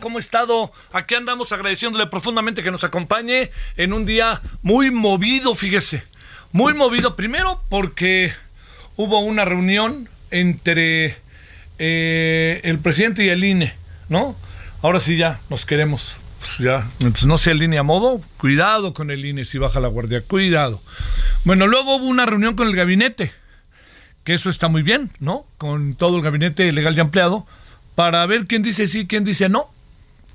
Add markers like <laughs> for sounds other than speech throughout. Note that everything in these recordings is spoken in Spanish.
¿Cómo ha estado? Aquí andamos agradeciéndole profundamente que nos acompañe en un día muy movido, fíjese. Muy movido. Primero porque hubo una reunión entre eh, el presidente y el INE, ¿no? Ahora sí ya nos queremos. Pues ya, mientras no sea el INE a modo, cuidado con el INE si baja la guardia, cuidado. Bueno, luego hubo una reunión con el gabinete que eso está muy bien, ¿no? Con todo el gabinete legal y ampliado, para ver quién dice sí, quién dice no,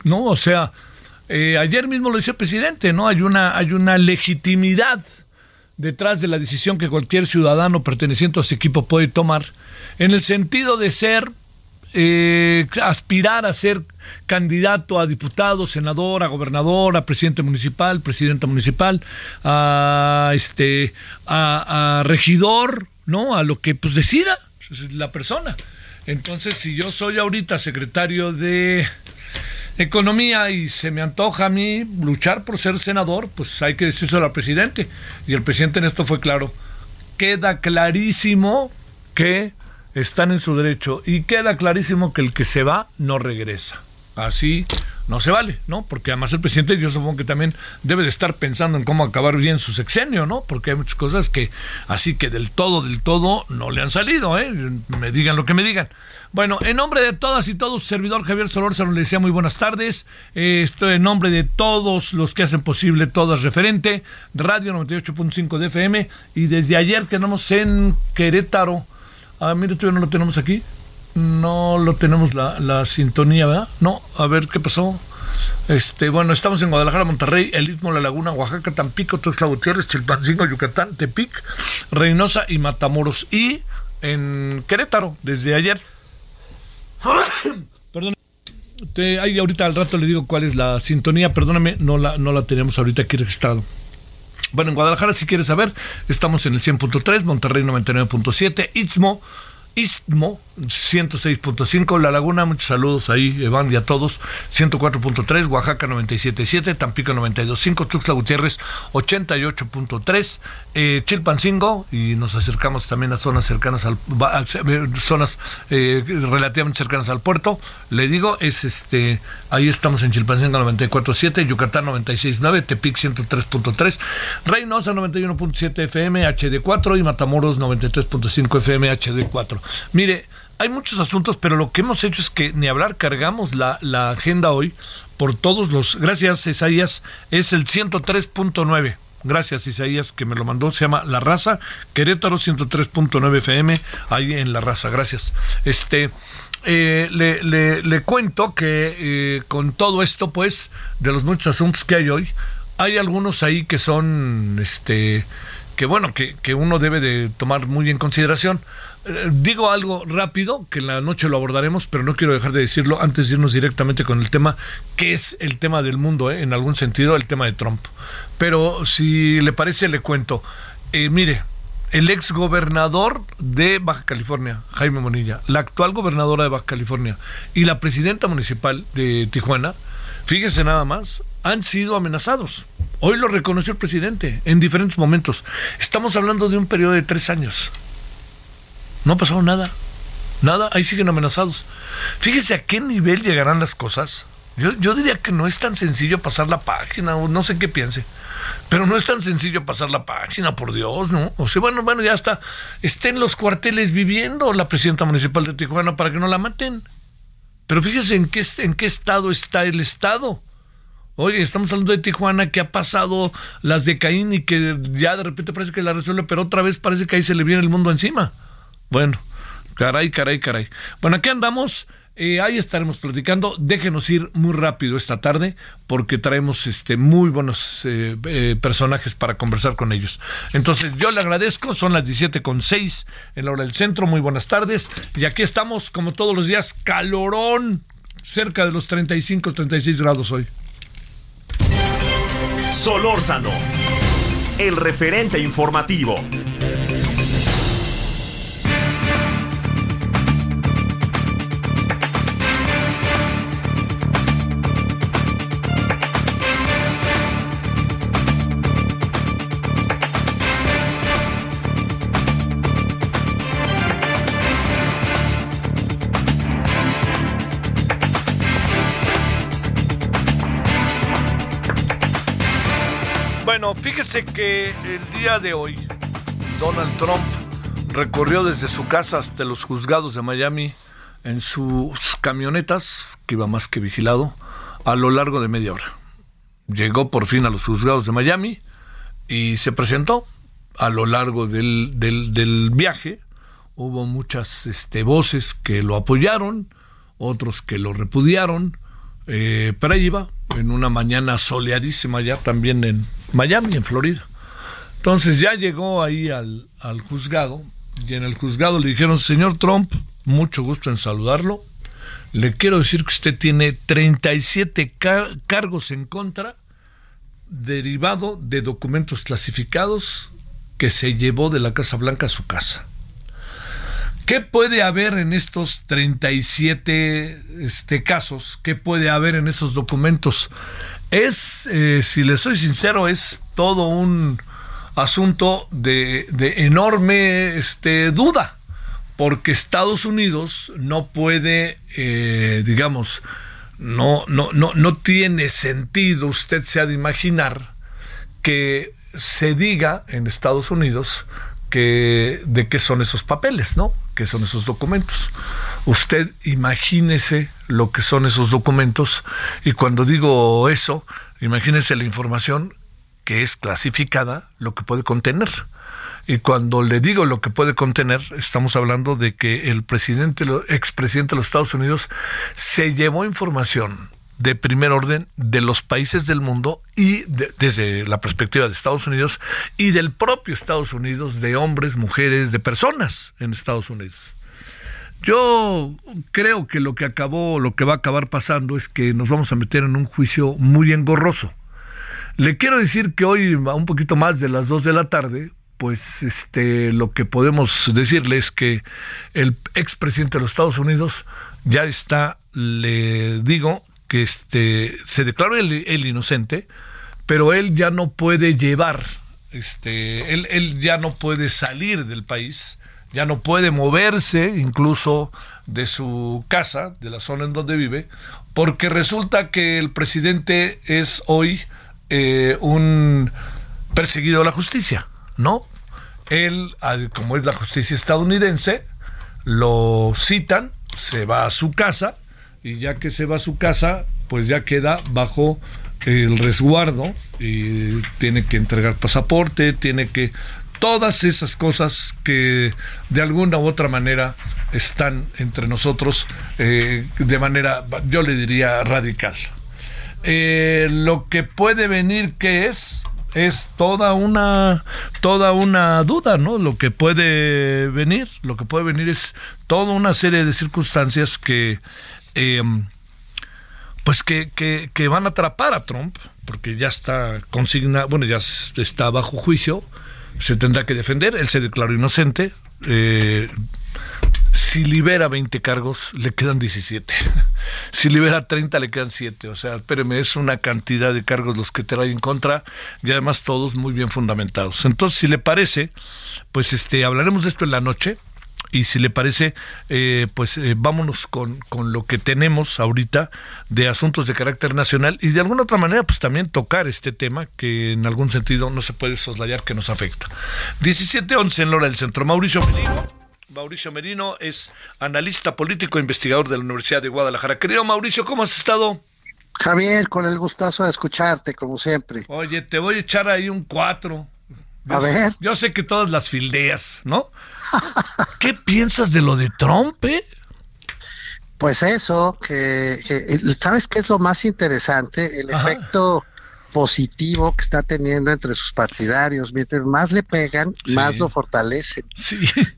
¿no? O sea, eh, ayer mismo lo dice el presidente, ¿no? Hay una, hay una legitimidad detrás de la decisión que cualquier ciudadano perteneciente a ese equipo puede tomar, en el sentido de ser, eh, aspirar a ser candidato a diputado, senador, a gobernador, a presidente municipal, presidenta municipal, a este, a, a regidor, ¿no? A lo que pues decida la persona. Entonces, si yo soy ahorita secretario de Economía y se me antoja a mí luchar por ser senador, pues hay que decírselo al presidente. Y el presidente en esto fue claro. Queda clarísimo que están en su derecho y queda clarísimo que el que se va no regresa. Así no se vale, ¿no? Porque además el presidente yo supongo que también debe de estar pensando en cómo acabar bien su sexenio, ¿no? Porque hay muchas cosas que así que del todo, del todo no le han salido, ¿eh? Me digan lo que me digan. Bueno, en nombre de todas y todos, servidor Javier Solórzano le decía muy buenas tardes. Estoy en nombre de todos los que hacen posible Todas Referente, Radio 98.5 de FM y desde ayer quedamos en Querétaro. Ah, mire, todavía no lo tenemos aquí no lo tenemos la, sintonía, ¿verdad? No, a ver qué pasó. Este, bueno, estamos en Guadalajara, Monterrey, El Istmo, La Laguna, Oaxaca, Tampico, Tuxtla Gutiérrez, Chilpancingo, Yucatán, Tepic, Reynosa y Matamoros. Y en Querétaro, desde ayer. <coughs> Perdón. Te, ahí ahorita al rato le digo cuál es la sintonía, perdóname, no la, no la tenemos ahorita aquí registrado. Bueno, en Guadalajara, si quieres saber, estamos en el 100.3, Monterrey 99.7, Istmo Istmo 106.5, La Laguna, muchos saludos ahí, Evan y a todos, 104.3, Oaxaca 97.7, Tampico 92.5, Tuxtla Gutiérrez 88.3, eh, Chilpancingo, y nos acercamos también a zonas cercanas al, a, zonas eh, relativamente cercanas al puerto, le digo, es este, ahí estamos en Chilpancingo 94.7, Yucatán 96.9, Tepic 103.3, Reynosa 91.7 FM HD4 y Matamoros 93.5 FM HD4. Mire, hay muchos asuntos, pero lo que hemos hecho es que ni hablar, cargamos la, agenda hoy por todos los... Gracias, Isaías, es el 103.9. Gracias, Isaías, que me lo mandó. Se llama La Raza, Querétaro 103.9 FM, ahí en La Raza. Gracias. Este, eh, le, le, cuento que eh, con todo esto, pues, de los muchos asuntos que hay hoy, hay algunos ahí que son, este, que bueno, que, que uno debe de tomar muy en consideración. Eh, digo algo rápido, que en la noche lo abordaremos, pero no quiero dejar de decirlo antes de irnos directamente con el tema, que es el tema del mundo, en algún sentido, el tema de Trump. Pero si le parece, le cuento. mire, el ex gobernador de Baja California, Jaime Monilla, la actual gobernadora de Baja California y la presidenta municipal de Tijuana, fíjese nada más, han sido amenazados. Hoy lo reconoció el presidente en diferentes momentos. Estamos hablando de un periodo de tres años. No ha pasado nada. Nada, ahí siguen amenazados. Fíjese a qué nivel llegarán las cosas. Yo, yo diría que no es tan sencillo pasar la página, o no sé qué piense. Pero no es tan sencillo pasar la página, por Dios, ¿no? O sea, bueno, bueno, ya está. Está en los cuarteles viviendo la presidenta municipal de Tijuana para que no la maten. Pero fíjese en qué, en qué estado está el Estado. Oye, estamos hablando de Tijuana que ha pasado las de Caín y que ya de repente parece que la resuelve, pero otra vez parece que ahí se le viene el mundo encima. Bueno, caray, caray, caray. Bueno, aquí andamos eh, ahí estaremos platicando. Déjenos ir muy rápido esta tarde porque traemos este muy buenos eh, eh, personajes para conversar con ellos. Entonces yo le agradezco. Son las 17 con 6 en la hora del centro. Muy buenas tardes. Y aquí estamos como todos los días calorón cerca de los 35, 36 grados hoy. Solórzano, el referente informativo. Que el día de hoy Donald Trump recorrió desde su casa hasta los juzgados de Miami en sus camionetas, que iba más que vigilado, a lo largo de media hora. Llegó por fin a los juzgados de Miami y se presentó a lo largo del, del, viaje. Hubo muchas este, voces que lo apoyaron, otros que lo repudiaron, eh, pero ahí iba, en una mañana soleadísima ya también en Miami, en Florida. Entonces ya llegó ahí al, juzgado y en el juzgado le dijeron, señor Trump, mucho gusto en saludarlo. Le quiero decir que usted tiene 37 cargos en contra derivado de documentos clasificados que se llevó de la Casa Blanca a su casa. ¿Qué puede haber en estos 37 este, casos? ¿Qué puede haber en esos documentos? Es, eh, si le soy sincero, es todo un asunto de, enorme este, duda, porque Estados Unidos no puede, eh, digamos, no, no, no, no tiene sentido, usted se ha de imaginar, que se diga en Estados Unidos que de qué son esos papeles, ¿no? ¿Qué son esos documentos? Usted imagínese lo que son esos documentos y cuando digo eso, imagínese la información que es clasificada, lo que puede contener. Y cuando le digo lo que puede contener, estamos hablando de que el presidente, el expresidente de los Estados Unidos, se llevó información de primer orden de los países del mundo y desde la perspectiva de Estados Unidos y del propio Estados Unidos, de hombres, mujeres, de personas en Estados Unidos. Yo creo que lo que acabó, lo que va a acabar pasando es que nos vamos a meter en un juicio muy engorroso. Le quiero decir que hoy, a un poquito más de las dos de la tarde, pues este, lo que podemos decirle es que el expresidente de los Estados Unidos ya está, le digo, que este, se declaró el, inocente, pero él ya no puede llevar, este, él, él ya no puede salir del país, ya no puede moverse incluso de su casa, de la zona en donde vive, porque resulta que el presidente es hoy eh, un perseguido de la justicia, ¿no? Él, como es la justicia estadounidense, lo citan, se va a su casa y ya que se va a su casa, pues ya queda bajo el resguardo y tiene que entregar pasaporte, tiene que todas esas cosas que de alguna u otra manera están entre nosotros eh, de manera, yo le diría, radical. Eh, lo que puede venir, que es? Es toda una, toda una duda, ¿no? Lo que puede venir, lo que puede venir es toda una serie de circunstancias que, em, pues que, que, van a atrapar a Trump, porque ya está consignado, bueno, ya está bajo juicio, se tendrá que defender, él se declaró inocente, eh, si libera 20 cargos, le quedan 17. <laughs> Si libera 30, le quedan 7. O sea, espéreme, es una cantidad de cargos los que te traen en contra y además todos muy bien fundamentados. Entonces, si le parece, pues este hablaremos de esto en la noche y si le parece, eh, pues eh, vámonos con, con, lo que tenemos ahorita de asuntos de carácter nacional y de alguna otra manera, pues también tocar este tema que en algún sentido no se puede soslayar que nos afecta. 17-11 en Lora del Centro. Mauricio Merino. Mauricio Merino es analista político e investigador de la Universidad de Guadalajara. Querido Mauricio, ¿cómo has estado? Javier, con el gustazo de escucharte, como siempre. Oye, te voy a echar ahí un 4. A ver. Yo sé que todas las fildeas, ¿no? <laughs> ¿Qué piensas de lo de Trump? Eh? Pues eso, que, ¿sabes qué es lo más interesante? El efecto positivo que está teniendo entre sus partidarios. Mientras más le pegan, más lo fortalecen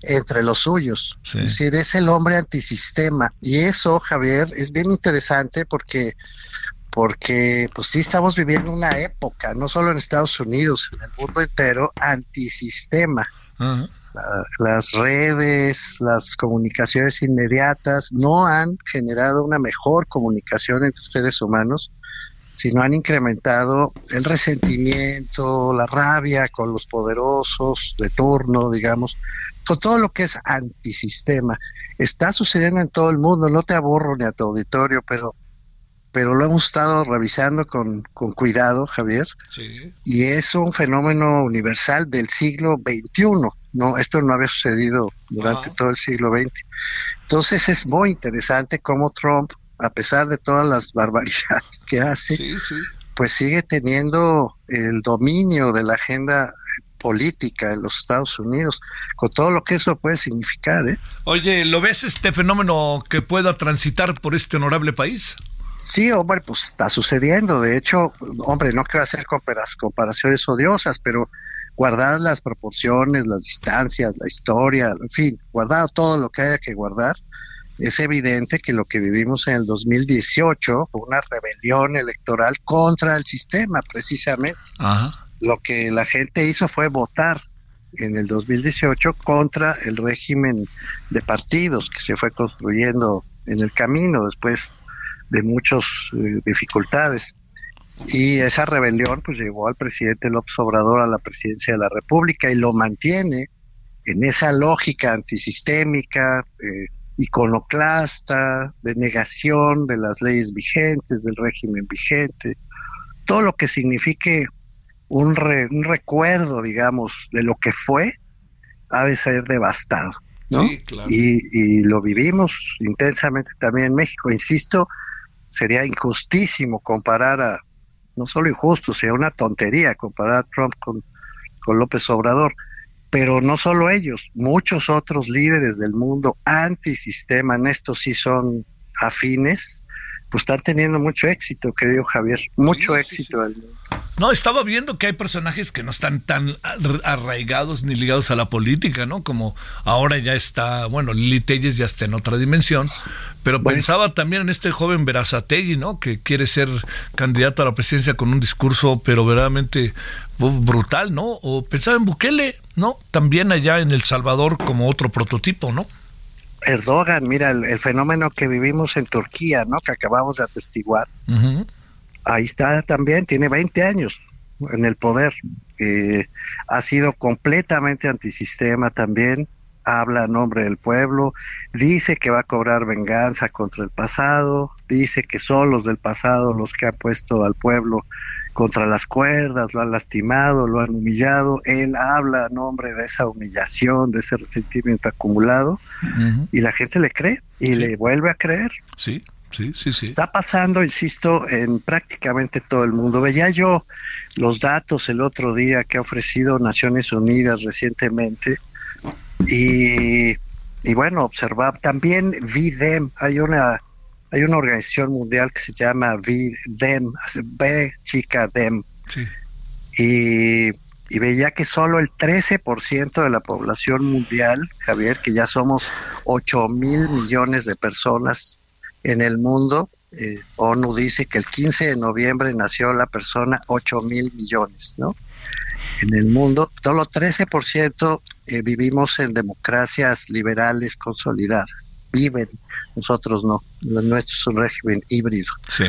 entre los suyos. Es decir, es el hombre antisistema. Y eso, Javier, es bien interesante porque porque pues sí estamos viviendo una época, no solo en Estados Unidos, en el mundo entero, antisistema las redes, las comunicaciones inmediatas no han generado una mejor comunicación entre seres humanos, sino han incrementado el resentimiento, la rabia con los poderosos de turno, digamos, con todo lo que es antisistema. Está sucediendo en todo el mundo, no te aborro ni a tu auditorio, pero pero lo hemos estado revisando con, con cuidado, Javier, y es un fenómeno universal del siglo XXI. No, esto no había sucedido durante todo el siglo XX. Entonces es muy interesante cómo Trump, a pesar de todas las <laughs> barbaridades que hace, pues sigue teniendo el dominio de la agenda política en los Estados Unidos, con todo lo que eso puede significar. ¿eh? Oye, ¿lo ves este fenómeno que pueda transitar por este honorable país? Sí, hombre, pues está sucediendo. De hecho, hombre, no quiero hacer comparaciones odiosas, pero guardar las proporciones, las distancias, la historia, en fin, guardado todo lo que haya que guardar, es evidente que lo que vivimos en el 2018 fue una rebelión electoral contra el sistema, precisamente. Lo que la gente hizo fue votar en el 2018 contra el régimen de partidos que se fue construyendo en el camino después de muchas eh, dificultades. Y esa rebelión pues llevó al presidente López Obrador a la presidencia de la República y lo mantiene en esa lógica antisistémica, eh, iconoclasta, de negación de las leyes vigentes, del régimen vigente, todo lo que signifique un, un recuerdo, digamos, de lo que fue, ha de ser devastado. ¿no? y, y, lo vivimos intensamente también en México. Insisto, sería injustísimo comparar a, no solo injusto, sería una tontería comparar a Trump con, con López Obrador, pero no solo ellos, muchos otros líderes del mundo antisistema, en esto sí son afines, pues están teniendo mucho éxito, querido Javier, mucho éxito No, estaba viendo que hay personajes que no están tan arraigados ni ligados a la política, ¿no? Como ahora ya está, bueno, Lili Telles ya está en otra dimensión, pero pensaba también en este joven Verazategui, ¿no? Que quiere ser candidato a la presidencia con un discurso, pero verdaderamente brutal, ¿no? O pensaba en Bukele, ¿no? También allá en El Salvador como otro prototipo, ¿no? Erdogan, mira, el, fenómeno que vivimos en Turquía, ¿no? Que acabamos de atestiguar. Ahí está también, tiene 20 años en el poder. Eh, ha sido completamente antisistema también, habla a nombre del pueblo, dice que va a cobrar venganza contra el pasado, dice que son los del pasado los que han puesto al pueblo contra las cuerdas, lo han lastimado, lo han humillado. Él habla a nombre de esa humillación, de ese resentimiento acumulado, y la gente le cree y le vuelve a creer. Sí, sí, sí, sí. Está pasando, insisto, en prácticamente todo el mundo. Veía yo los datos el otro día que ha ofrecido Naciones Unidas recientemente y, y bueno, observar también VIDEM, hay una hay una organización mundial que se llama VIDEM, B chica DEM. Y, y, veía que solo el 13% de la población mundial, Javier, que ya somos 8 mil millones de personas en el mundo, eh, ONU dice que el 15 de noviembre nació la persona 8 mil millones, ¿no? En el mundo, solo 13% eh, vivimos en democracias liberales consolidadas. Viven, nosotros no. Lo nuestro es un régimen híbrido. Sí.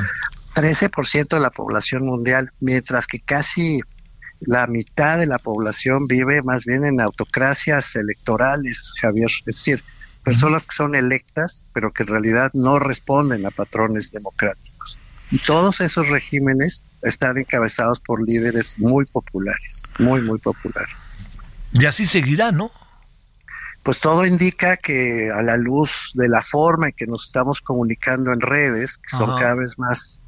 13% de la población mundial, mientras que casi la mitad de la población vive más bien en autocracias electorales, Javier. Es decir, personas que son electas, pero que en realidad no responden a patrones democráticos. Y todos esos regímenes están encabezados por líderes muy populares, muy, muy populares. Y así seguirá, ¿no? Pues todo indica que a la luz de la forma en que nos estamos comunicando en redes, que son cada vez más,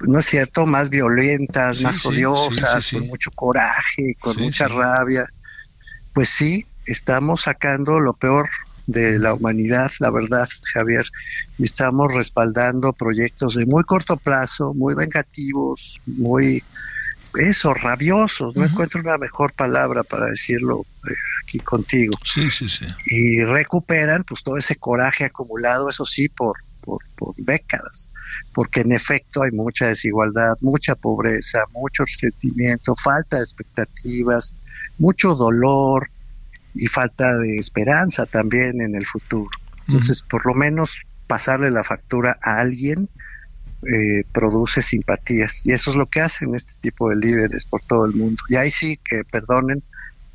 no es cierto, más violentas, más odiosas, con mucho coraje, con mucha rabia, pues sí, estamos sacando lo peor de la humanidad, la verdad, Javier, y estamos respaldando proyectos de muy corto plazo, muy vengativos, muy eso, rabiosos, no encuentro una mejor palabra para decirlo eh, aquí contigo. Sí, sí, sí. Y recuperan pues todo ese coraje acumulado, eso sí, por, por, por décadas, porque en efecto hay mucha desigualdad, mucha pobreza, mucho resentimiento, falta de expectativas, mucho dolor, y falta de esperanza también en el futuro. Entonces, por lo menos pasarle la factura a alguien eh, produce simpatías y eso es lo que hacen este tipo de líderes por todo el mundo. Y ahí sí que perdonen,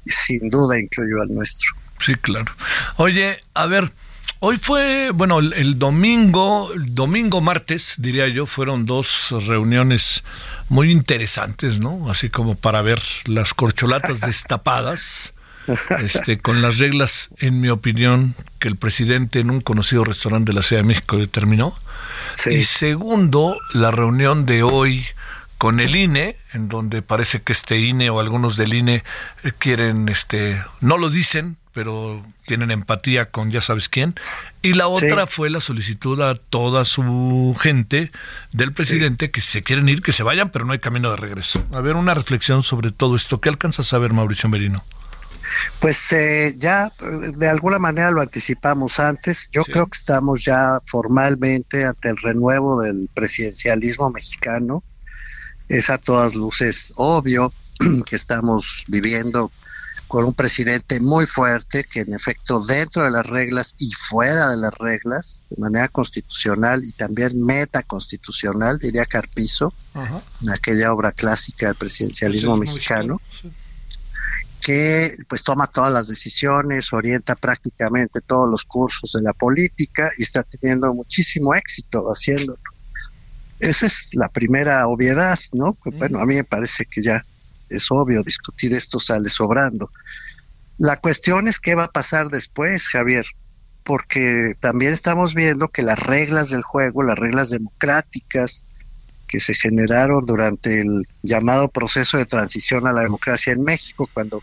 sin duda incluyo al nuestro. Sí, claro. Oye, a ver, Hoy fue, bueno, el, domingo, el domingo martes, diría yo, fueron dos reuniones muy interesantes, ¿no? Así como para ver las corcholatas <laughs> destapadas este, con las reglas, en mi opinión, que el presidente en un conocido restaurante de la Ciudad de México determinó. Y segundo, la reunión de hoy con el INE, en donde parece que este INE o algunos del INE eh, quieren, este, no lo dicen, pero tienen empatía con ya sabes quién. Y la otra fue la solicitud a toda su gente del presidente que si se quieren ir, que se vayan, pero no hay camino de regreso. A ver, una reflexión sobre todo esto. ¿Qué alcanza a saber Mauricio Merino? Pues eh, ya eh, de alguna manera lo anticipamos antes. Yo creo que estamos ya formalmente ante el renuevo del presidencialismo mexicano. Es a todas luces obvio <clears throat> que estamos viviendo con un presidente muy fuerte que en efecto dentro de las reglas y fuera de las reglas, de manera constitucional y también metaconstitucional, diría Carpizo, en aquella obra clásica del presidencialismo mexicano que pues toma todas las decisiones, orienta prácticamente todos los cursos de la política y está teniendo muchísimo éxito haciéndolo. Esa es la primera obviedad, ¿no? bueno, a mí me parece que ya es obvio discutir esto sale sobrando. La cuestión es qué va a pasar después, Javier, porque también estamos viendo que las reglas del juego, las reglas democráticas que se generaron durante el llamado proceso de transición a la democracia en México, cuando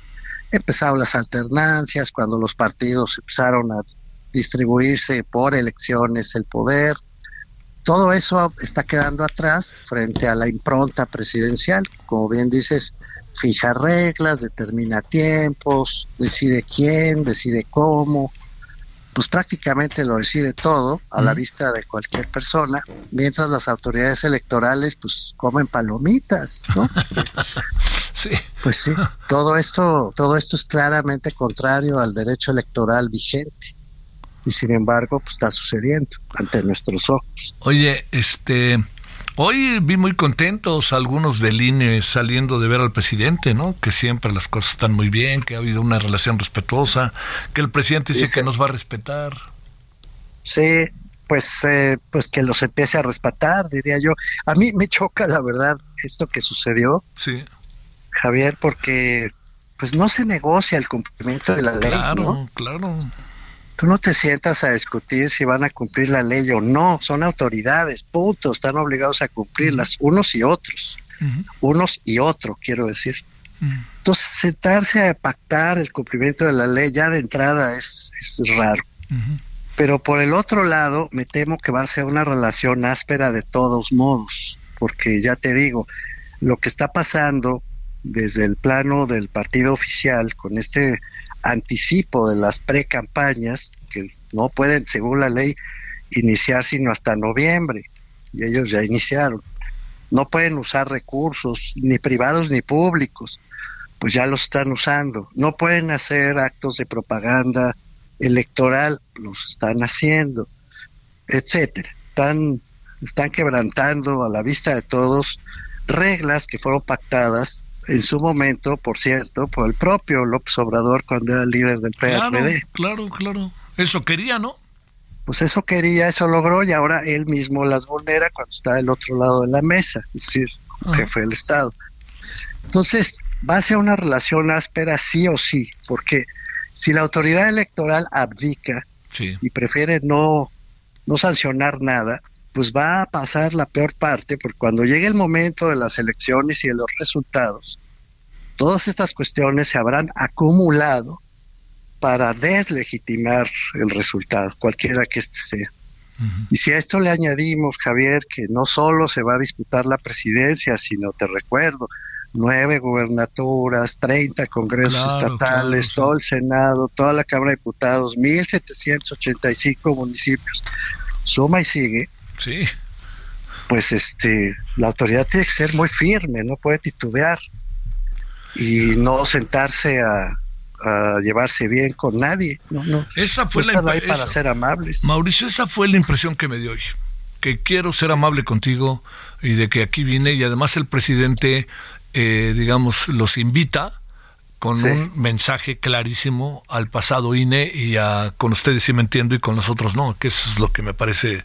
empezaron las alternancias, cuando los partidos empezaron a distribuirse por elecciones el poder. Todo eso está quedando atrás frente a la impronta presidencial. Como bien dices, fija reglas, determina tiempos, decide quién, decide cómo, pues prácticamente lo decide todo a la vista de cualquier persona, mientras las autoridades electorales pues comen palomitas, ¿no? <laughs> Sí. Pues sí, <laughs> todo esto, todo esto es claramente contrario al derecho electoral vigente. Y sin embargo, pues está sucediendo ante nuestros ojos. Oye, este, hoy vi muy contentos algunos del INE saliendo de ver al presidente, ¿no? Que siempre las cosas están muy bien, que ha habido una relación respetuosa, que el presidente dice, que nos va a respetar. Sí, pues, eh, pues que los empiece a respetar, diría yo. A mí me choca, la verdad, esto que sucedió, Sí, Javier, porque pues no se negocia el cumplimiento de la ley, claro, ¿no? claro. Tú no te sientas a discutir si van a cumplir la ley o no, son autoridades, punto, están obligados a cumplirlas, unos y otros, unos y otro, quiero decir. Entonces, sentarse a pactar el cumplimiento de la ley ya de entrada es, es raro. Pero por el otro lado, me temo que va a ser una relación áspera de todos modos, porque ya te digo, lo que está pasando desde el plano del partido oficial con este anticipo de las pre-campañas, que no pueden, según la ley, iniciar sino hasta noviembre, y ellos ya iniciaron. No pueden usar recursos, ni privados ni públicos, pues ya los están usando. No pueden hacer actos de propaganda electoral, los están haciendo, etcétera. Están, están quebrantando a la vista de todos reglas que fueron pactadas en su momento, por cierto, por el propio López Obrador cuando era líder del Claro, PRD. claro, claro. Eso quería, ¿no? Pues eso quería, eso logró y ahora él mismo las vulnera cuando está del otro lado de la mesa, es decir, Ajá. jefe del Estado. Entonces, va a ser una relación áspera sí o sí, porque si la autoridad electoral abdica Sí. y prefiere no, no sancionar nada, pues va a pasar la peor parte, porque cuando llegue el momento de las elecciones y de los resultados, todas estas cuestiones se habrán acumulado para deslegitimar el resultado, cualquiera que este sea. Y si a esto le añadimos, Javier, que no solo se va a disputar la presidencia, sino, te recuerdo, nueve gubernaturas, 30 congresos Claro, estatales, claro, sí. todo el Senado, toda la Cámara de Diputados, 1.785 municipios, suma y sigue, Sí. pues este, la autoridad tiene que ser muy firme, no puede titubear y no sentarse a, a llevarse bien con nadie, no, no, Esa fue la ahí para esa- ser amables. Mauricio, esa fue la impresión que me dio hoy. Que quiero ser amable contigo y de que aquí vine y además el presidente, eh, digamos, los invita con Sí. un mensaje clarísimo al pasado INE y a, con ustedes sí me entiendo y con nosotros no, que eso es lo que me parece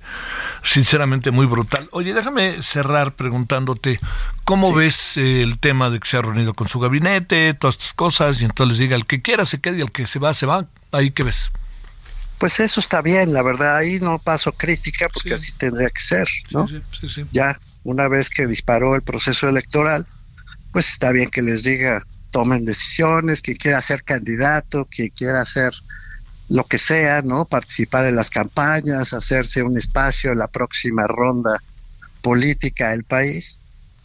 sinceramente muy brutal. Oye, déjame cerrar preguntándote, ¿cómo ves eh, el tema de que se ha reunido con su gabinete, todas estas cosas, y entonces diga, el que quiera se quede y el que se va, se va? Ahí que ves. Pues eso está bien, la verdad, ahí no paso crítica porque Sí. así tendría que ser, ¿no? Sí, sí, sí, sí. Ya, una vez que disparó el proceso electoral, pues está bien que les diga, tomen decisiones, quien quiera ser candidato, quien quiera hacer lo que sea, ¿no? Participar en las campañas, hacerse un espacio en la próxima ronda política del país,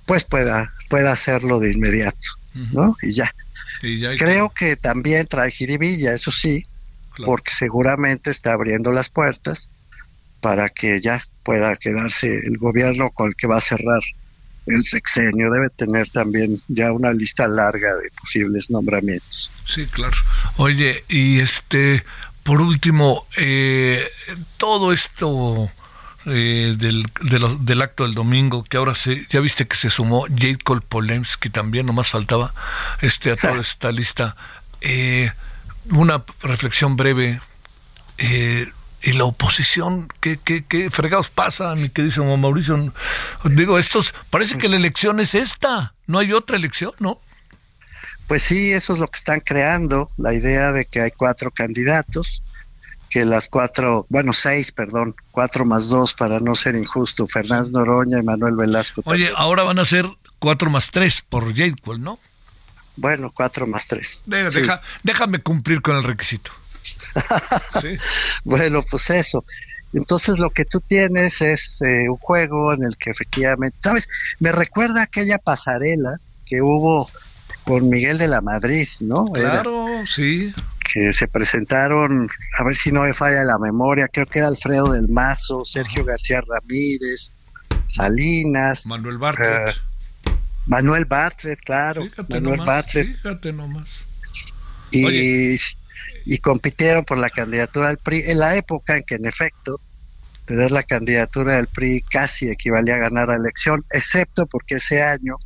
pues pueda, pueda hacerlo de inmediato, ¿no? Y ya. Y ya hay Creo que también trae jiribilla, eso sí, Claro. porque seguramente está abriendo las puertas para que ya pueda quedarse el gobierno con el que va a cerrar el sexenio. Debe tener también ya una lista larga de posibles nombramientos. Sí, claro. Oye, y este, por último, eh, todo esto eh, del, de lo- del acto del domingo, que ahora se, ya viste que se sumó Jade Cole Polemski también, nomás faltaba este a toda <laughs> esta lista. Eh, una reflexión breve. Y la oposición, ¿qué, qué, qué fregados pasa, mi querido Mauricio? Digo, estos, parece que la elección es esta, no hay otra elección, ¿no? Pues sí, eso es lo que están creando, la idea de que hay cuatro candidatos, que las cuatro, bueno, seis, perdón, cuatro más dos para no ser injusto, Fernández Noroña y Manuel Velasco. Oye, también. ahora van a ser cuatro más tres por Jadewell, ¿no? Bueno, cuatro más tres. De- Sí. deja- déjame cumplir con el requisito. Sí. <laughs> Bueno, pues eso. Entonces lo que tú tienes es eh, un juego en el que efectivamente, ¿sabes? Me recuerda aquella pasarela que hubo con Miguel de la Madrid, ¿no? Era, Claro, sí. que se presentaron, a ver si no me falla la memoria, creo que era Alfredo del Mazo, Sergio García Ramírez, Salinas, Manuel Bartlett. eh, Manuel Bartlett, claro, fíjate Manuel nomás, Bartlett, fíjate nomás. y, Oye. Y compitieron por la candidatura del PRI en la época en que en efecto tener la candidatura del PRI casi equivalía a ganar la elección, excepto porque ese año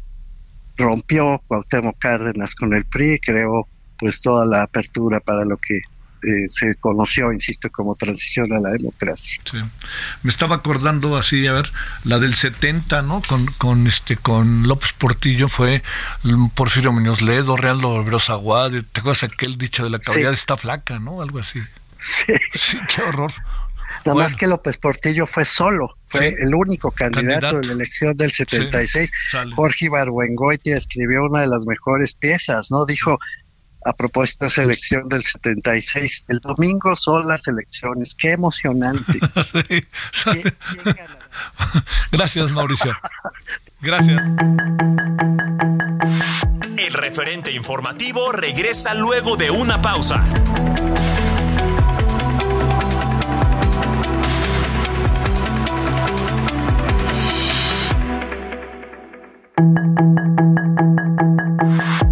rompió Cuauhtémoc Cárdenas con el PRI, creó pues toda la apertura para lo que eh, se conoció, insisto, como transición a la democracia. Sí. Me estaba acordando así, a ver, la del 70, ¿no? Con, con este con López Portillo fue Porfirio Muñoz Ledo, Real Veros Aguad, ¿te acuerdas aquel dicho de la cabalidad está flaca, ¿no? Algo así. Sí. Sí, qué horror. Nada más que López Portillo fue solo, fue el único candidato, de la elección del 76. Jorge Ibargüengoitia escribió una de las mejores piezas, ¿no? Dijo, a propósito de esa elección del 76. El domingo son las elecciones. Qué emocionante. <laughs> <laughs> Gracias, Mauricio. Gracias. El referente informativo regresa luego de una pausa.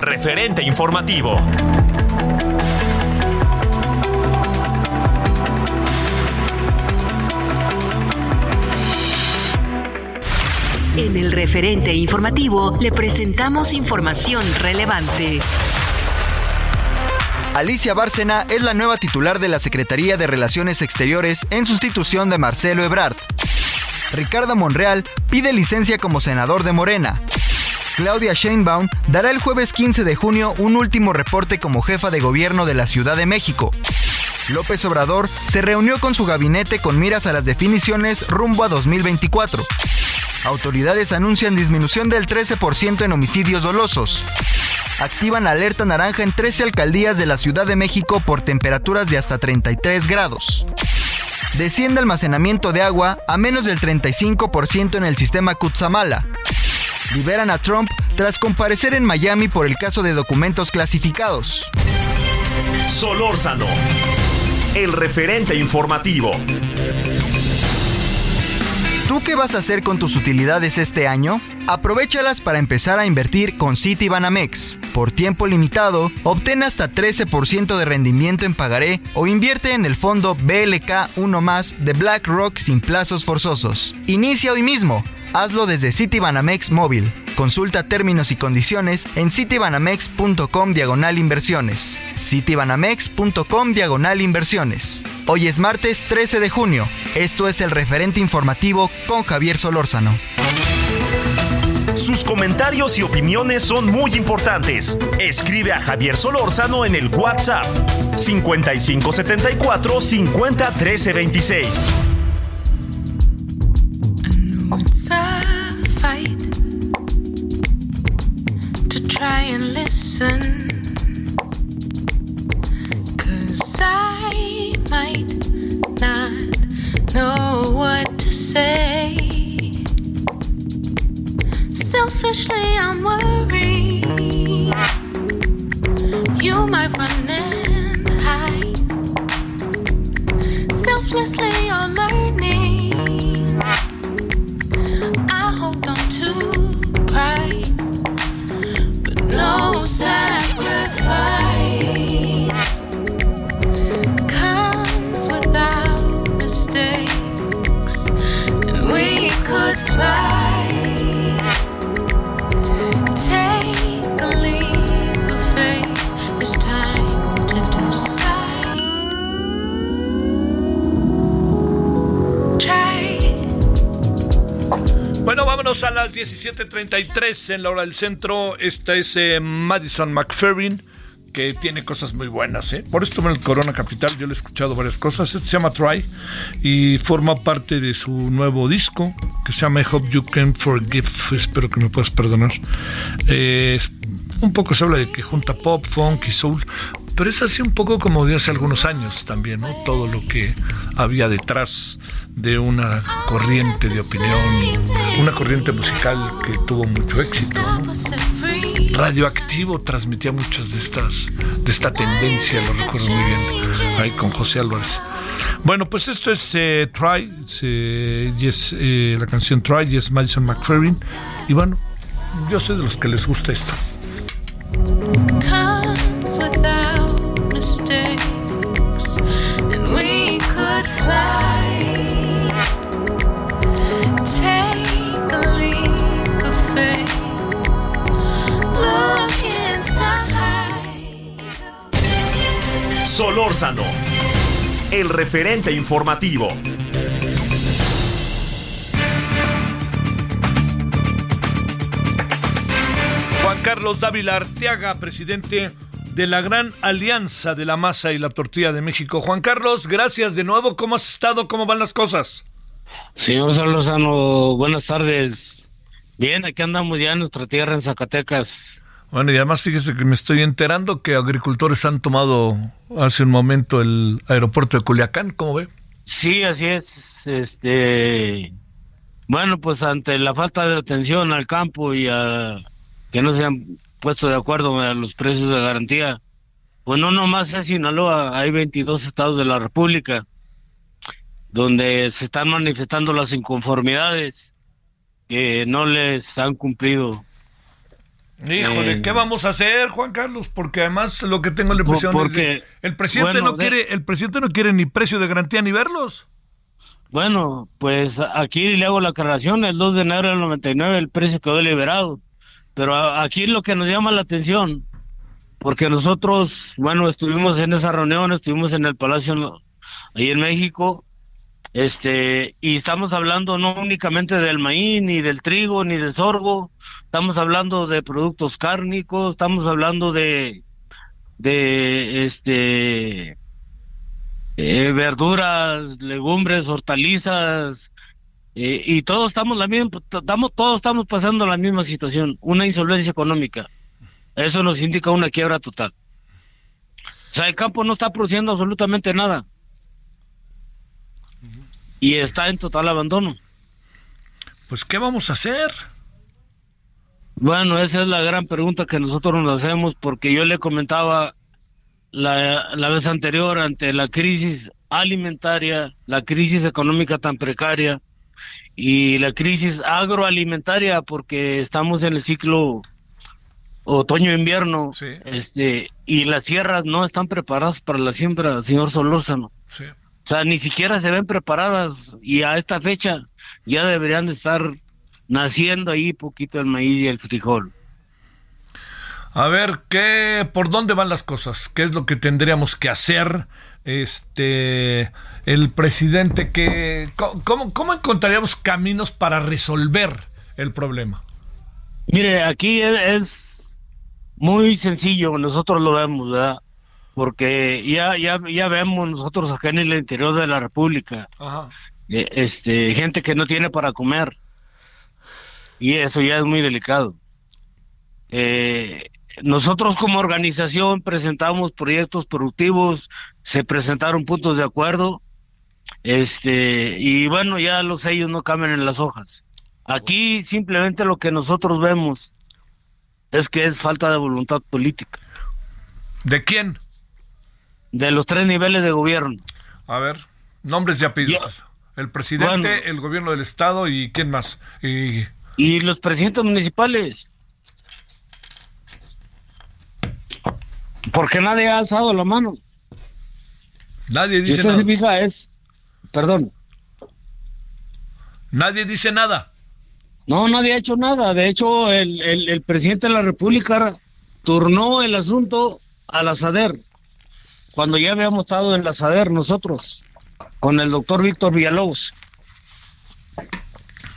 Referente informativo. En el referente informativo le presentamos información relevante. Alicia Bárcena es la nueva titular de la Secretaría de Relaciones Exteriores en sustitución de Marcelo Ebrard. Ricardo Monreal pide licencia como senador de Morena. Claudia Sheinbaum dará el jueves 15 de junio un último reporte como jefa de gobierno de la Ciudad de México. López Obrador se reunió con su gabinete con miras a las definiciones rumbo a 2024. Autoridades anuncian disminución del 13% en homicidios dolosos. Activan alerta naranja en 13 alcaldías de la Ciudad de México por temperaturas de hasta 33 grados. Desciende almacenamiento de agua a menos del 35% en el sistema Kutsamala. Liberan a Trump tras comparecer en Miami por el caso de documentos clasificados. Solórzano, el referente informativo. ¿Tú qué vas a hacer con tus utilidades este año? Aprovechalas para empezar a invertir con Citibanamex. Por tiempo limitado, obtén hasta 13% de rendimiento en pagaré o invierte en el fondo BLK 1 más de BlackRock sin plazos forzosos. Inicia hoy mismo. Hazlo desde Citibanamex móvil. Consulta términos y condiciones en citibanamex.com diagonal inversiones. citibanamex.com diagonal inversiones. Hoy es martes 13 de junio. Esto es el referente informativo con Javier Solórzano. Sus comentarios y opiniones son muy importantes. Escribe a Javier Solórzano en el WhatsApp 5574 50 13 26. It's a fight to try and listen. Cause I might not know what to say. Selfishly, I'm worried you might run and hide. Selflessly, you're learning. A las 17:33 en la hora del centro. Esta es eh, Madison McFerrin, que tiene cosas muy buenas. ¿eh? Por esto en el Corona Capital yo le he escuchado varias cosas. Este se llama Try y forma parte de su nuevo disco que se llama Hope You Can Forgive. Espero que me puedas perdonar. Eh, un poco se habla de que junta pop, funk y soul, pero es así un poco como de hace algunos años también, ¿no? Todo lo que había detrás de una corriente de opinión, una corriente musical que tuvo mucho éxito. Radioactivo transmitía muchas de estas, de esta tendencia, lo recuerdo muy bien, ahí con José Álvarez. Bueno, pues esto es eh, Try, eh, yes, eh, la canción Try, yes, Madison McFerrin. Y bueno, yo soy de los que les gusta esto. Solórzano, el referente informativo. Carlos Dávila Arteaga, presidente de la Gran Alianza de la Masa y la Tortilla de México. Juan Carlos, gracias de nuevo. ¿Cómo has estado? ¿Cómo van las cosas? Señor Solorzano, buenas tardes. Bien, aquí andamos ya en nuestra tierra, en Zacatecas. Bueno, y además fíjese que me estoy enterando que agricultores han tomado hace un momento el aeropuerto de Culiacán, ¿cómo ve? Sí, así es. Este, bueno, pues ante la falta de atención al campo y a que no se han puesto de acuerdo a los precios de garantía, pues no nomás es Sinaloa, hay 22 estados de la República donde se están manifestando las inconformidades que no les han cumplido. Híjole, Eh, ¿qué vamos a hacer, Juan Carlos? Porque además lo que tengo la impresión es porque, el presidente bueno, no de- quiere, el presidente no quiere ni precio de garantía ni verlos. Bueno, pues aquí le hago la aclaración, el 2 de enero del 99 el precio quedó liberado, pero aquí lo que nos llama la atención, porque nosotros, bueno, estuvimos en esa reunión, estuvimos en el Palacio ahí en México, este, y estamos hablando no únicamente del maíz, ni del trigo, ni del sorgo, estamos hablando de productos cárnicos, estamos hablando de, de, este, eh, verduras, legumbres, hortalizas, eh, y todos estamos la misma, todos estamos pasando la misma situación, una insolvencia económica. Eso nos indica una quiebra total. O sea, el campo no está produciendo absolutamente nada. Y está en total abandono. Pues, ¿qué vamos a hacer? Bueno, esa es la gran pregunta que nosotros nos hacemos porque yo le comentaba la, la vez anterior ante la crisis alimentaria, la crisis económica tan precaria y la crisis agroalimentaria porque estamos en el ciclo otoño-invierno este y las tierras no están preparadas para la siembra, señor Solórzano. Sí. O sea, ni siquiera se ven preparadas y a esta fecha ya deberían de estar naciendo ahí poquito el maíz y el frijol. A ver, ¿qué, ¿por dónde van las cosas? ¿Qué es lo que tendríamos que hacer? Este, el presidente que, ¿cómo, cómo encontraríamos caminos para resolver el problema? Mire, aquí es, muy sencillo, nosotros lo vemos, ¿verdad? Porque ya, ya, ya vemos nosotros acá en el interior de la República, Ajá. eh, este, gente que no tiene para comer. Y eso ya es muy delicado. Eh, nosotros como organización presentamos proyectos productivos, se presentaron puntos de acuerdo, este, y bueno, ya los sellos no cambian en las hojas. Aquí simplemente lo que nosotros vemos es que es falta de voluntad política. ¿De quién? De los tres niveles de gobierno. A ver, nombres y apellidos. El presidente, Bueno. el gobierno del estado y quién más. Y Y los presidentes municipales. Porque nadie ha alzado la mano. nadie Si dice usted se nada. fija, es. Perdón. Nadie dice nada. No, nadie ha hecho nada. De hecho, el, el, el presidente de la República turnó el asunto a la SADER, cuando ya habíamos estado en la SADER nosotros, con el doctor Víctor Villalobos.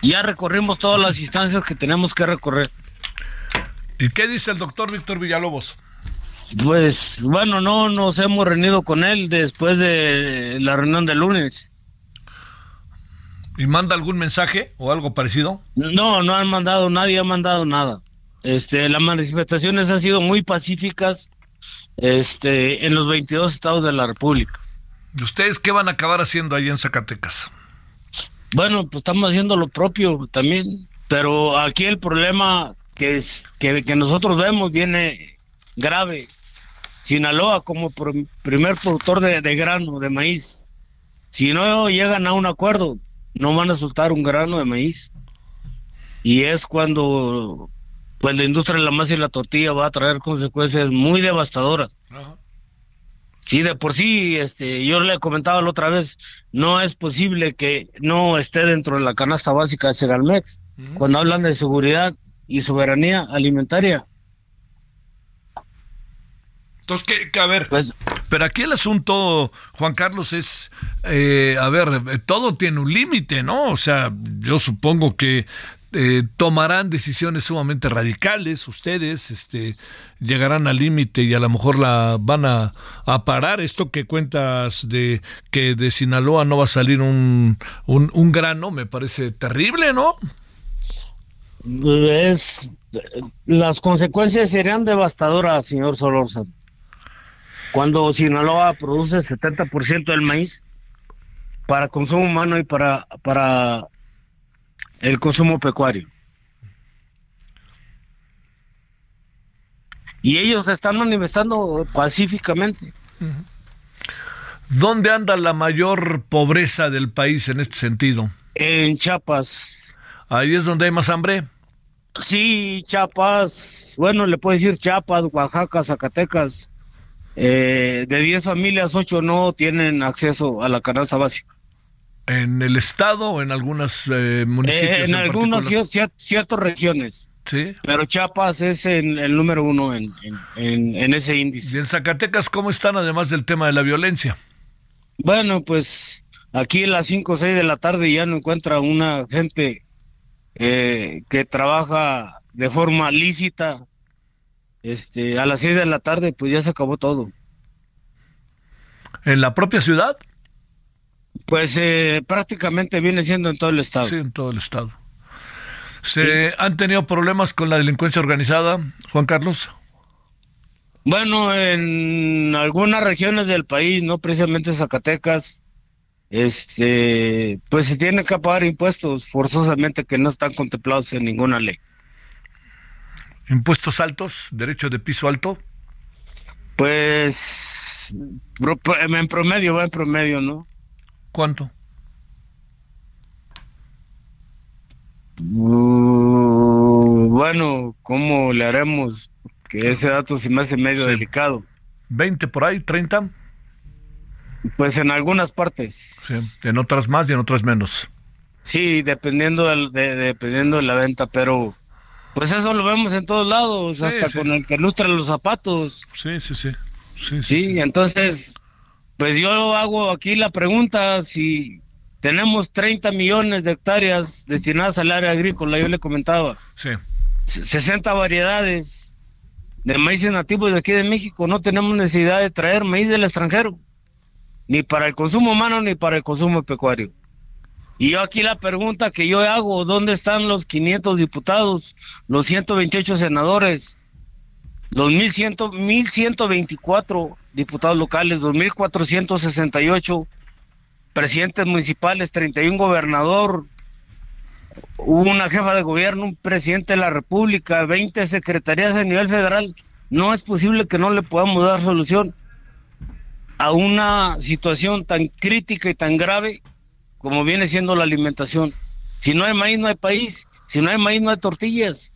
Ya recorrimos todas las instancias que tenemos que recorrer. ¿Y qué dice el doctor Víctor Villalobos? Pues bueno, no nos hemos reunido con él después de la reunión del lunes. ¿Y manda algún mensaje o algo parecido? No, no han mandado, nadie ha mandado nada. Este, las manifestaciones han sido muy pacíficas, este, en los 22 estados de la República. ¿Y ustedes qué van a acabar haciendo ahí en Zacatecas? Bueno, pues estamos haciendo lo propio también, pero aquí el problema que, es, que, que nosotros vemos viene grave. Sinaloa como pr- primer productor de, de grano, de maíz. Si no llegan a un acuerdo, no van a soltar un grano de maíz. Y es cuando pues la industria de la masa y la tortilla va a traer consecuencias muy devastadoras. Sí, de por sí, este, yo le comentaba la otra vez, no es posible que no esté dentro de la canasta básica de Segalmex. Cuando hablan de seguridad y soberanía alimentaria, Entonces, ¿qué, qué- a ver, pues pero aquí el asunto, Juan Carlos, es, eh, a ver, eh, todo tiene un límite, ¿no? O sea, yo supongo que eh, tomarán decisiones sumamente radicales ustedes, este, llegarán al límite y a lo mejor la van a, a parar. Esto que cuentas de que de Sinaloa no va a salir un, un, un grano, me parece terrible, ¿no? es las consecuencias serían devastadoras, señor Solórzano. Cuando Sinaloa produce el 70% del maíz para consumo humano y para, para el consumo pecuario. Y ellos están manifestando pacíficamente. ¿Dónde anda la mayor pobreza del país en este sentido? En Chiapas, Ahí es donde hay más hambre. Sí, Chiapas, bueno, le puedo decir Chiapas, Oaxaca, Zacatecas. Eh, de 10 familias, 8 no tienen acceso a la canasta básica. ¿En el estado o en algunos eh, municipios? Eh, en algunas ciertas regiones, Sí. pero Chiapas es en- el número uno en, en- en- en ese índice. ¿Y en Zacatecas cómo están además del tema de la violencia? Bueno, pues aquí a las 5 o 6 de la tarde ya no encuentra una gente eh, que trabaja de forma lícita. Este, a las 6 de la tarde pues ya se acabó todo. ¿En la propia ciudad? Pues eh, prácticamente viene siendo en todo el estado. Sí, en todo el estado. ¿Se han tenido problemas con la delincuencia organizada, Juan Carlos? Bueno, en algunas regiones del país, no precisamente Zacatecas, este, pues se tienen que pagar impuestos forzosamente que no están contemplados en ninguna ley. ¿Impuestos altos? ¿Derecho de piso alto? Pues en promedio, va en promedio, ¿no? ¿Cuánto? Uh, bueno, ¿cómo le haremos? Que ese dato se me hace medio Sí. delicado. ¿20 por ahí? ¿30? Pues en algunas partes. Sí. En otras más y en otras menos. Sí, dependiendo de, dependiendo de la venta, pero pues eso lo vemos en todos lados, Sí, hasta sí. con el que lustra los zapatos. Sí, sí, sí. Sí, entonces, pues yo hago aquí la pregunta, si tenemos 30 millones de hectáreas destinadas al área agrícola, yo le comentaba, Sí. s- 60 variedades de maíces nativos de aquí de México, no tenemos necesidad de traer maíz del extranjero, ni para el consumo humano ni para el consumo pecuario. Y yo aquí la pregunta que yo hago, ¿dónde están los 500 diputados, los 128 senadores, los 1100, 1124 diputados locales, 2468 presidentes municipales, 31 gobernador, una jefa de gobierno, un presidente de la República, 20 secretarías a nivel federal? No es posible que no le podamos dar solución a una situación tan crítica y tan grave como viene siendo la alimentación. Si no hay maíz, no hay país. Si no hay maíz, no hay tortillas.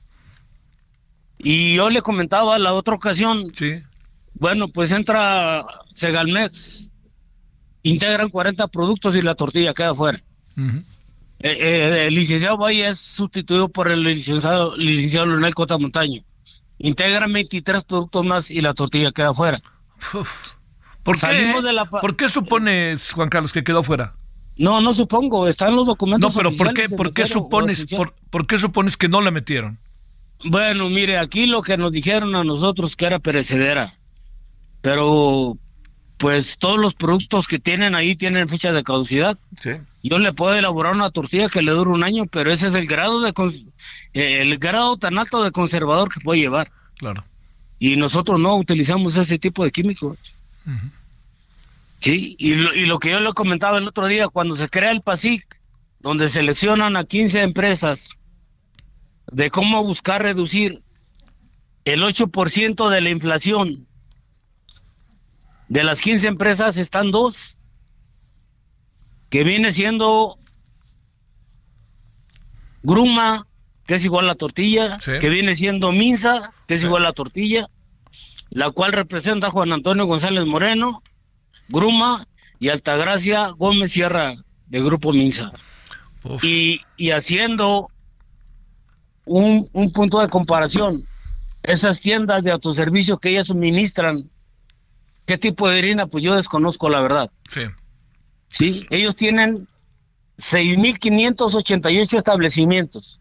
Y yo le comentaba la otra ocasión, Sí. bueno, pues entra Segalmex, integran 40 productos y la tortilla queda fuera. Ujú. Eh, eh, el licenciado Valle es sustituido por el licenciado, licenciado Leonel Cota Montaño. Integran 23 productos más y la tortilla queda fuera. Uf. ¿Por qué? De la ¿Por qué supones, Juan Carlos, que quedó fuera? No, no supongo, están los No, documentos. pero ¿por qué, por qué supones, por, por qué supones que no la metieron? Bueno, mire, aquí lo que nos dijeron a nosotros que era perecedera, pero pues todos los productos que tienen ahí tienen fecha de caducidad. Sí. Yo le puedo elaborar una tortilla que le dure un año, pero ese es el grado de eh, el grado tan alto de conservador que puede llevar. Claro. Y nosotros no utilizamos ese tipo de químicos. Sí, y lo, y lo que yo le comentaba el otro día, cuando se crea el PASIC, donde seleccionan a 15 empresas de cómo buscar reducir el 8% de la inflación. De las 15 empresas están dos, que viene siendo Gruma, que es igual a la tortilla, Sí. que viene siendo Minsa, que es igual a la tortilla, la cual representa a Juan Antonio González Moreno, Gruma y Altagracia Gómez Sierra de Grupo Minsa. Y, y haciendo un, un punto de comparación, esas tiendas de autoservicio que ellas suministran, ¿qué tipo de harina? Pues yo desconozco la verdad. Sí. Sí, ellos tienen 6.588 establecimientos.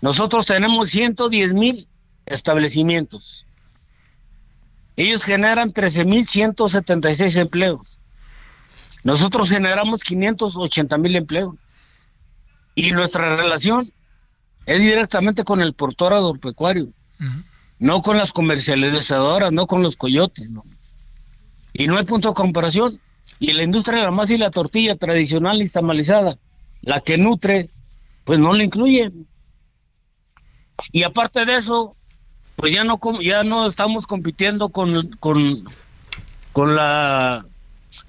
Nosotros tenemos 110.000 establecimientos. Ellos generan 13.176 empleos. Nosotros generamos 580.000 empleos. Y nuestra relación es directamente con el portor agropecuario, no con las comercializadoras, no con los coyotes. ¿no? Y no hay punto de comparación. Y la industria de la masa y la tortilla tradicional y tamalizada, la que nutre, pues no la incluye. Y aparte de eso, pues ya no ya no estamos compitiendo con, con, con la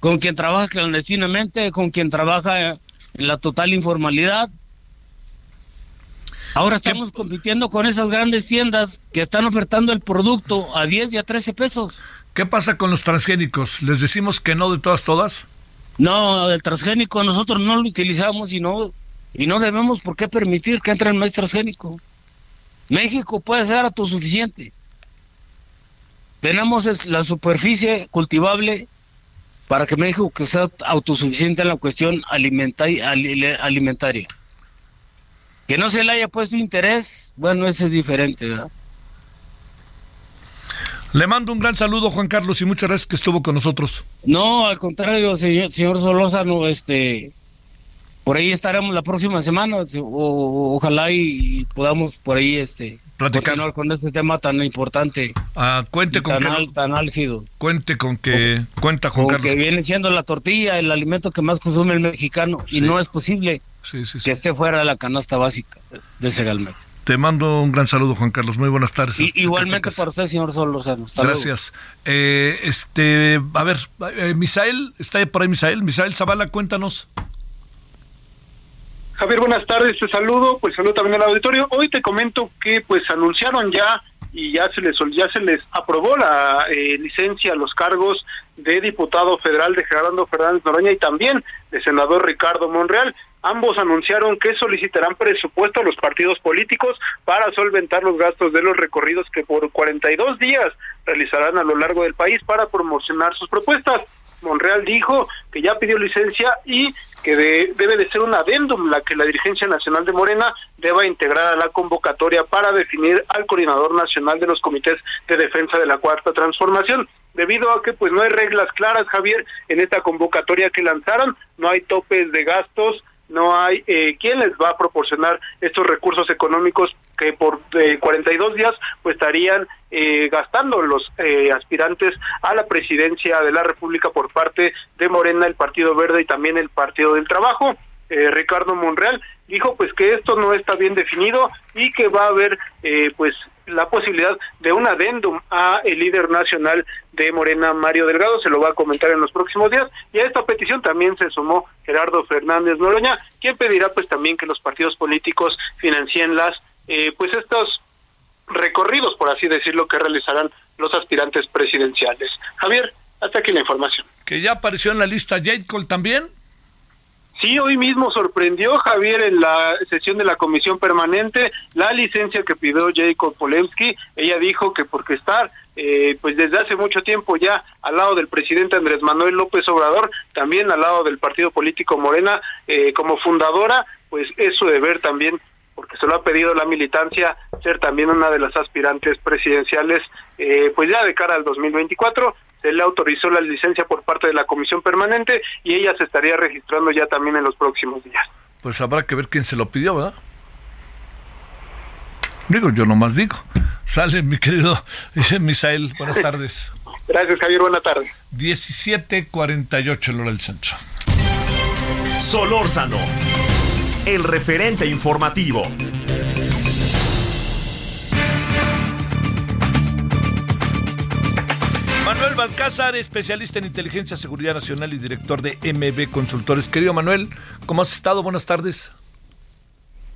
con quien trabaja clandestinamente, con quien trabaja en la total informalidad. Ahora estamos compitiendo con esas grandes tiendas que están ofertando el producto a 10 y a 13 pesos. ¿Qué pasa con los transgénicos? ¿Les decimos que no de todas, todas? No, el transgénico nosotros no lo utilizamos y no, y no debemos por qué permitir que entre el maíz transgénico. México puede ser autosuficiente. Tenemos la superficie cultivable para que México que sea autosuficiente en la cuestión alimenta- ali- alimentaria. Que no se le haya puesto interés, bueno, ese es diferente, ¿verdad? Le mando un gran saludo, Juan Carlos, y muchas gracias que estuvo con nosotros. No, al contrario, señor, señor Solórzano, este, por ahí estaremos la próxima semana, o- ojalá y, podamos por ahí, este, Platicar. con este tema tan importante, Ah, cuente con tan, que, al- tan álgido, cuente con que cuenta Juan como Carlos. que viene siendo la tortilla, el alimento que más consume el mexicano, Sí. y no es posible Sí, sí, sí. que esté fuera de la canasta básica de Segalmex. Te mando un gran saludo, Juan Carlos. Muy buenas tardes. Y, igualmente para usted, señor. Hasta luego. Gracias. Eh, este, a ver, eh, Misael, está por ahí Misael. Misael Zavala, cuéntanos. Javier, buenas tardes, te saludo, pues saludo también al auditorio. Hoy te comento que pues anunciaron ya y ya se les ya se les aprobó la eh, licencia a los cargos de diputado federal de Gerardo Fernández Noroña y también de senador Ricardo Monreal. Ambos anunciaron que solicitarán presupuesto a los partidos políticos para solventar los gastos de los recorridos que por 42 días realizarán a lo largo del país para promocionar sus propuestas. Monreal dijo que ya pidió licencia y que de- debe de ser un adendum la que la dirigencia nacional de Morena deba integrar a la convocatoria para definir al coordinador nacional de los comités de defensa de la cuarta transformación. Debido a que pues no hay reglas claras Javier en esta convocatoria que lanzaron no hay topes de gastos no hay eh, quién les va a proporcionar estos recursos económicos que por eh, 42 días pues estarían eh, gastando los eh, aspirantes a la presidencia de la República por parte de Morena, el Partido Verde y también el Partido del Trabajo. Eh, Ricardo Monreal dijo pues que esto no está bien definido y que va a haber eh, pues la posibilidad de un adendum a el líder nacional de Morena, Mario Delgado, se lo va a comentar en los próximos días, y a esta petición también se sumó Gerardo Fernández Noroña, quien pedirá pues también que los partidos políticos financien las eh, pues estos recorridos, por así decirlo, que realizarán los aspirantes presidenciales. Javier, hasta aquí la información. Que ya apareció en la lista Jade Cole también. Sí, hoy mismo sorprendió Javier en la sesión de la comisión permanente la licencia que pidió Jacob Polemski. Ella dijo que porque estar eh, pues desde hace mucho tiempo ya al lado del presidente Andrés Manuel López Obrador, también al lado del partido político Morena eh, como fundadora, pues es su deber también porque se lo ha pedido la militancia ser también una de las aspirantes presidenciales, eh, pues ya de cara al 2024 se le autorizó la licencia por parte de la comisión permanente y ella se estaría registrando ya también en los próximos días. Pues habrá que ver quién se lo pidió, ¿verdad? Digo, yo nomás digo. Sale, mi querido <laughs> Misael. Buenas <laughs> tardes. Gracias, Javier. Buena tarde. 17:48 el hora del centro. Solórzano, el referente informativo. Manuel Balcázar, especialista en inteligencia, seguridad nacional y director de MB Consultores. Querido Manuel, ¿cómo has estado? Buenas tardes.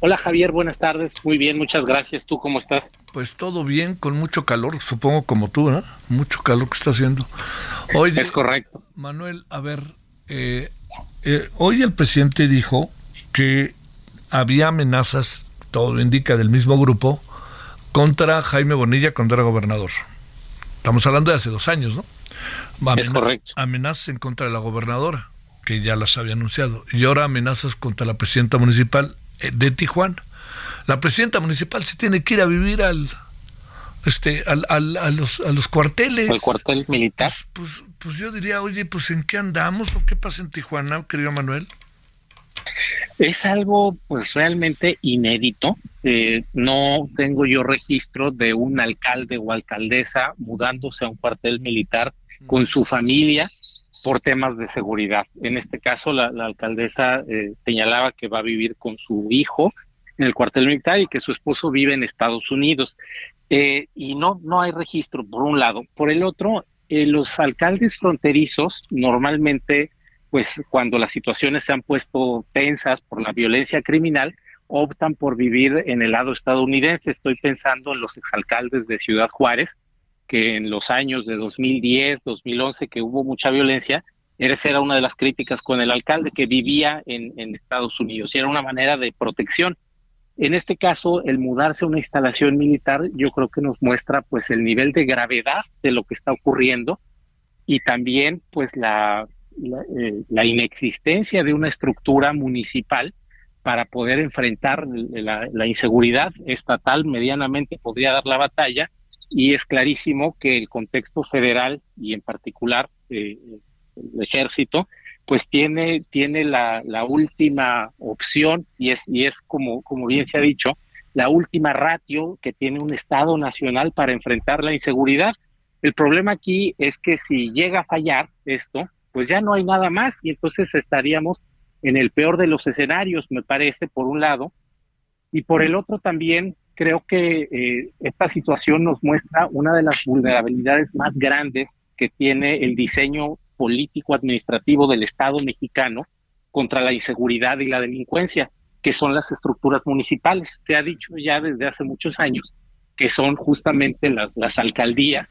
Hola Javier, buenas tardes. Muy bien, muchas gracias. ¿Tú cómo estás? Pues todo bien, con mucho calor, supongo como tú, ¿no? Mucho calor que está haciendo. Hoy, es correcto. Manuel, a ver, eh, eh, hoy el presidente dijo que había amenazas, todo indica, del mismo grupo, contra Jaime Bonilla cuando era gobernador. Estamos hablando de hace dos años, ¿no? es correcto. Amenazas en contra de la gobernadora, que ya las había anunciado, y ahora amenazas contra la presidenta municipal eh, de Tijuana. La presidenta municipal se tiene que ir a vivir al este al, al, a los a los cuarteles. El cuartel militar. Pues, pues, pues, yo diría, oye, pues en qué andamos o qué pasa en Tijuana, querido Manuel. Es algo pues realmente inédito. Eh, no tengo yo registro de un alcalde o alcaldesa mudándose a un cuartel militar con su familia por temas de seguridad. En este caso, la, alcaldesa eh, señalaba que va a vivir con su hijo en el cuartel militar y que su esposo vive en Estados Unidos. Eh, y no, no hay registro, por un lado. Por el otro, los alcaldes fronterizos normalmente pues cuando las situaciones se han puesto tensas por la violencia criminal, optan por vivir en el lado estadounidense. Estoy pensando en los exalcaldes de Ciudad Juárez, que en los años de 2010, 2011, que hubo mucha violencia, era una de las críticas con el alcalde que vivía en, en Estados Unidos y era una manera de protección. En este caso, el mudarse a una instalación militar, yo creo que nos muestra pues el nivel de gravedad de lo que está ocurriendo y también pues la eh, la, inexistencia de una estructura municipal para poder enfrentar la, inseguridad estatal medianamente podría dar la batalla y es clarísimo que el contexto federal y en particular eh, el ejército pues tiene tiene la, la, última opción y es y es como como bien se ha dicho la última ratio que tiene un estado nacional para enfrentar la inseguridad. El problema aquí es que si llega a fallar esto pues ya no hay nada más y entonces estaríamos en el peor de los escenarios, me parece, por un lado, y por el otro también creo que eh, esta situación nos muestra una de las vulnerabilidades más grandes que tiene el diseño político administrativo del Estado mexicano contra la inseguridad y la delincuencia, que son las estructuras municipales. Se ha dicho ya desde hace muchos años que son justamente las, las alcaldías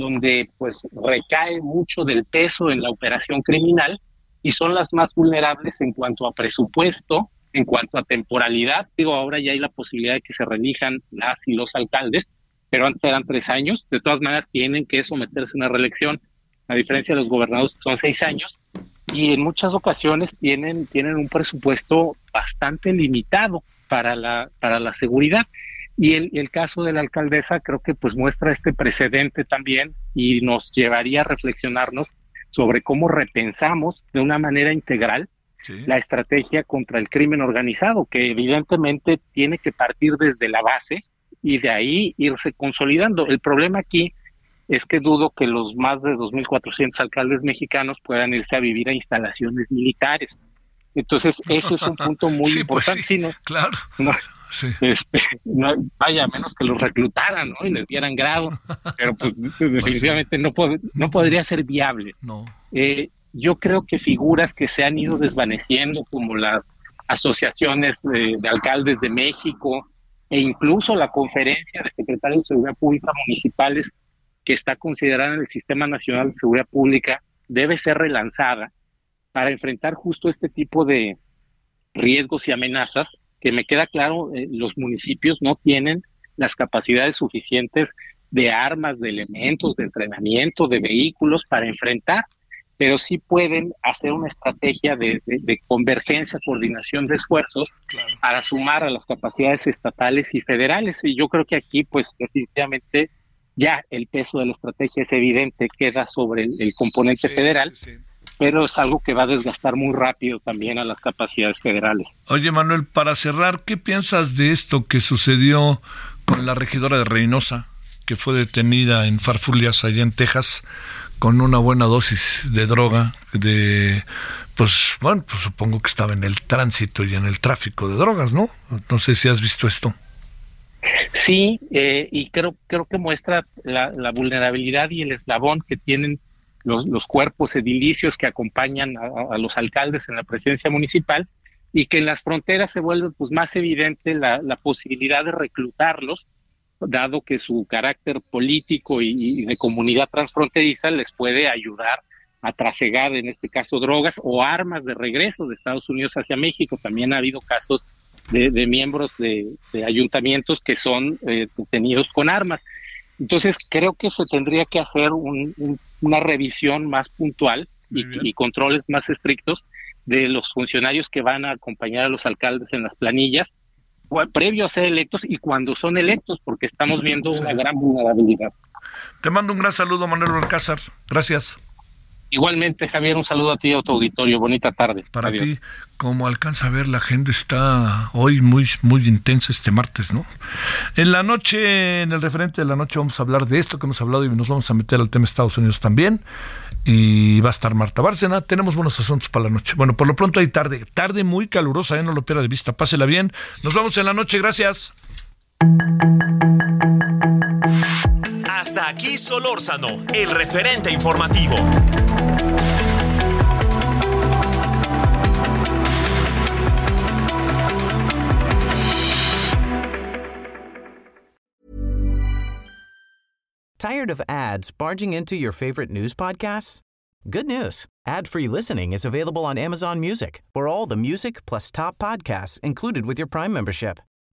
donde pues recae mucho del peso en la operación criminal y son las más vulnerables en cuanto a presupuesto, en cuanto a temporalidad. Digo, ahora ya hay la posibilidad de que se relijan las y los alcaldes, pero antes eran tres años. De todas maneras, tienen que someterse a una reelección, a diferencia de los gobernados que son seis años, y en muchas ocasiones tienen, tienen un presupuesto bastante limitado para la, para la seguridad. Y el, caso de la alcaldesa creo que pues muestra este precedente también y nos llevaría a reflexionarnos sobre cómo repensamos de una manera integral la estrategia contra el crimen organizado, que evidentemente tiene que partir desde la base y de ahí irse consolidando. El problema aquí es que dudo que los más de 2.400 alcaldes mexicanos puedan irse a vivir a instalaciones militares. Entonces, <laughs> eso es un punto muy pues importante. claro. Este, no, vaya, menos que los reclutaran ¿no? y les dieran grado, pero pues, <laughs> pues definitivamente no, no podría ser viable. No. Eh, yo creo que figuras que se han ido desvaneciendo, como las asociaciones de, alcaldes de México e incluso la conferencia de secretarios de Seguridad Pública municipales que está considerada en el Sistema Nacional de Seguridad Pública, debe ser relanzada para enfrentar justo este tipo de riesgos y amenazas que me queda claro, eh, los municipios no tienen las capacidades suficientes de armas, de elementos, de entrenamiento, de vehículos para enfrentar, pero sí pueden hacer una estrategia de, convergencia, coordinación de esfuerzos para sumar a las capacidades estatales y federales. Y yo creo que aquí, pues definitivamente, ya el peso de la estrategia es evidente, queda sobre el, componente federal pero es algo que va a desgastar muy rápido también a las capacidades federales. Oye, Manuel, para cerrar, ¿qué piensas de esto que sucedió con la regidora de Reynosa, que fue detenida en Farfullias, allá en Texas, con una buena dosis de droga, de, pues, bueno, pues supongo que estaba en el tránsito y en el tráfico de drogas, ¿no? No sé si has visto esto. Sí, eh, y creo, creo que muestra la, la, vulnerabilidad y el eslabón que tienen los, cuerpos edilicios que acompañan a, los alcaldes en la presidencia municipal y que en las fronteras se vuelve pues más evidente la, posibilidad de reclutarlos, dado que su carácter político y, y de comunidad transfronteriza les puede ayudar a trasegar, en este caso, drogas o armas de regreso de Estados Unidos hacia México. También ha habido casos de, de miembros de, de, ayuntamientos que son eh, detenidos con armas. Entonces, creo que se tendría que hacer un, un, una revisión más puntual y, y, controles más estrictos de los funcionarios que van a acompañar a los alcaldes en las planillas, previo a ser electos y cuando son electos, porque estamos viendo una gran vulnerabilidad. Te mando un gran saludo, Manuel Alcázar. Gracias. Igualmente, Javier, un saludo a ti y a tu auditorio. Bonita tarde. Para Adiós. ti, como alcanza a ver, la gente está hoy muy, muy intensa este martes, ¿no? En la noche, en el referente de la noche, vamos a hablar de esto que hemos hablado y nos vamos a meter al tema Estados Unidos también. Y va a estar Marta Bárcena. Tenemos buenos asuntos para la noche. Bueno, por lo pronto hay tarde, tarde muy calurosa, ¿eh? no lo pierda de vista. Pásela bien. Nos vemos en la noche. Gracias. Hasta aquí Solórzano, el referente informativo. Tired of ads barging into your favorite news podcasts? Good news. Ad-free listening is available on Amazon Music for all the music plus top podcasts included with your Prime membership.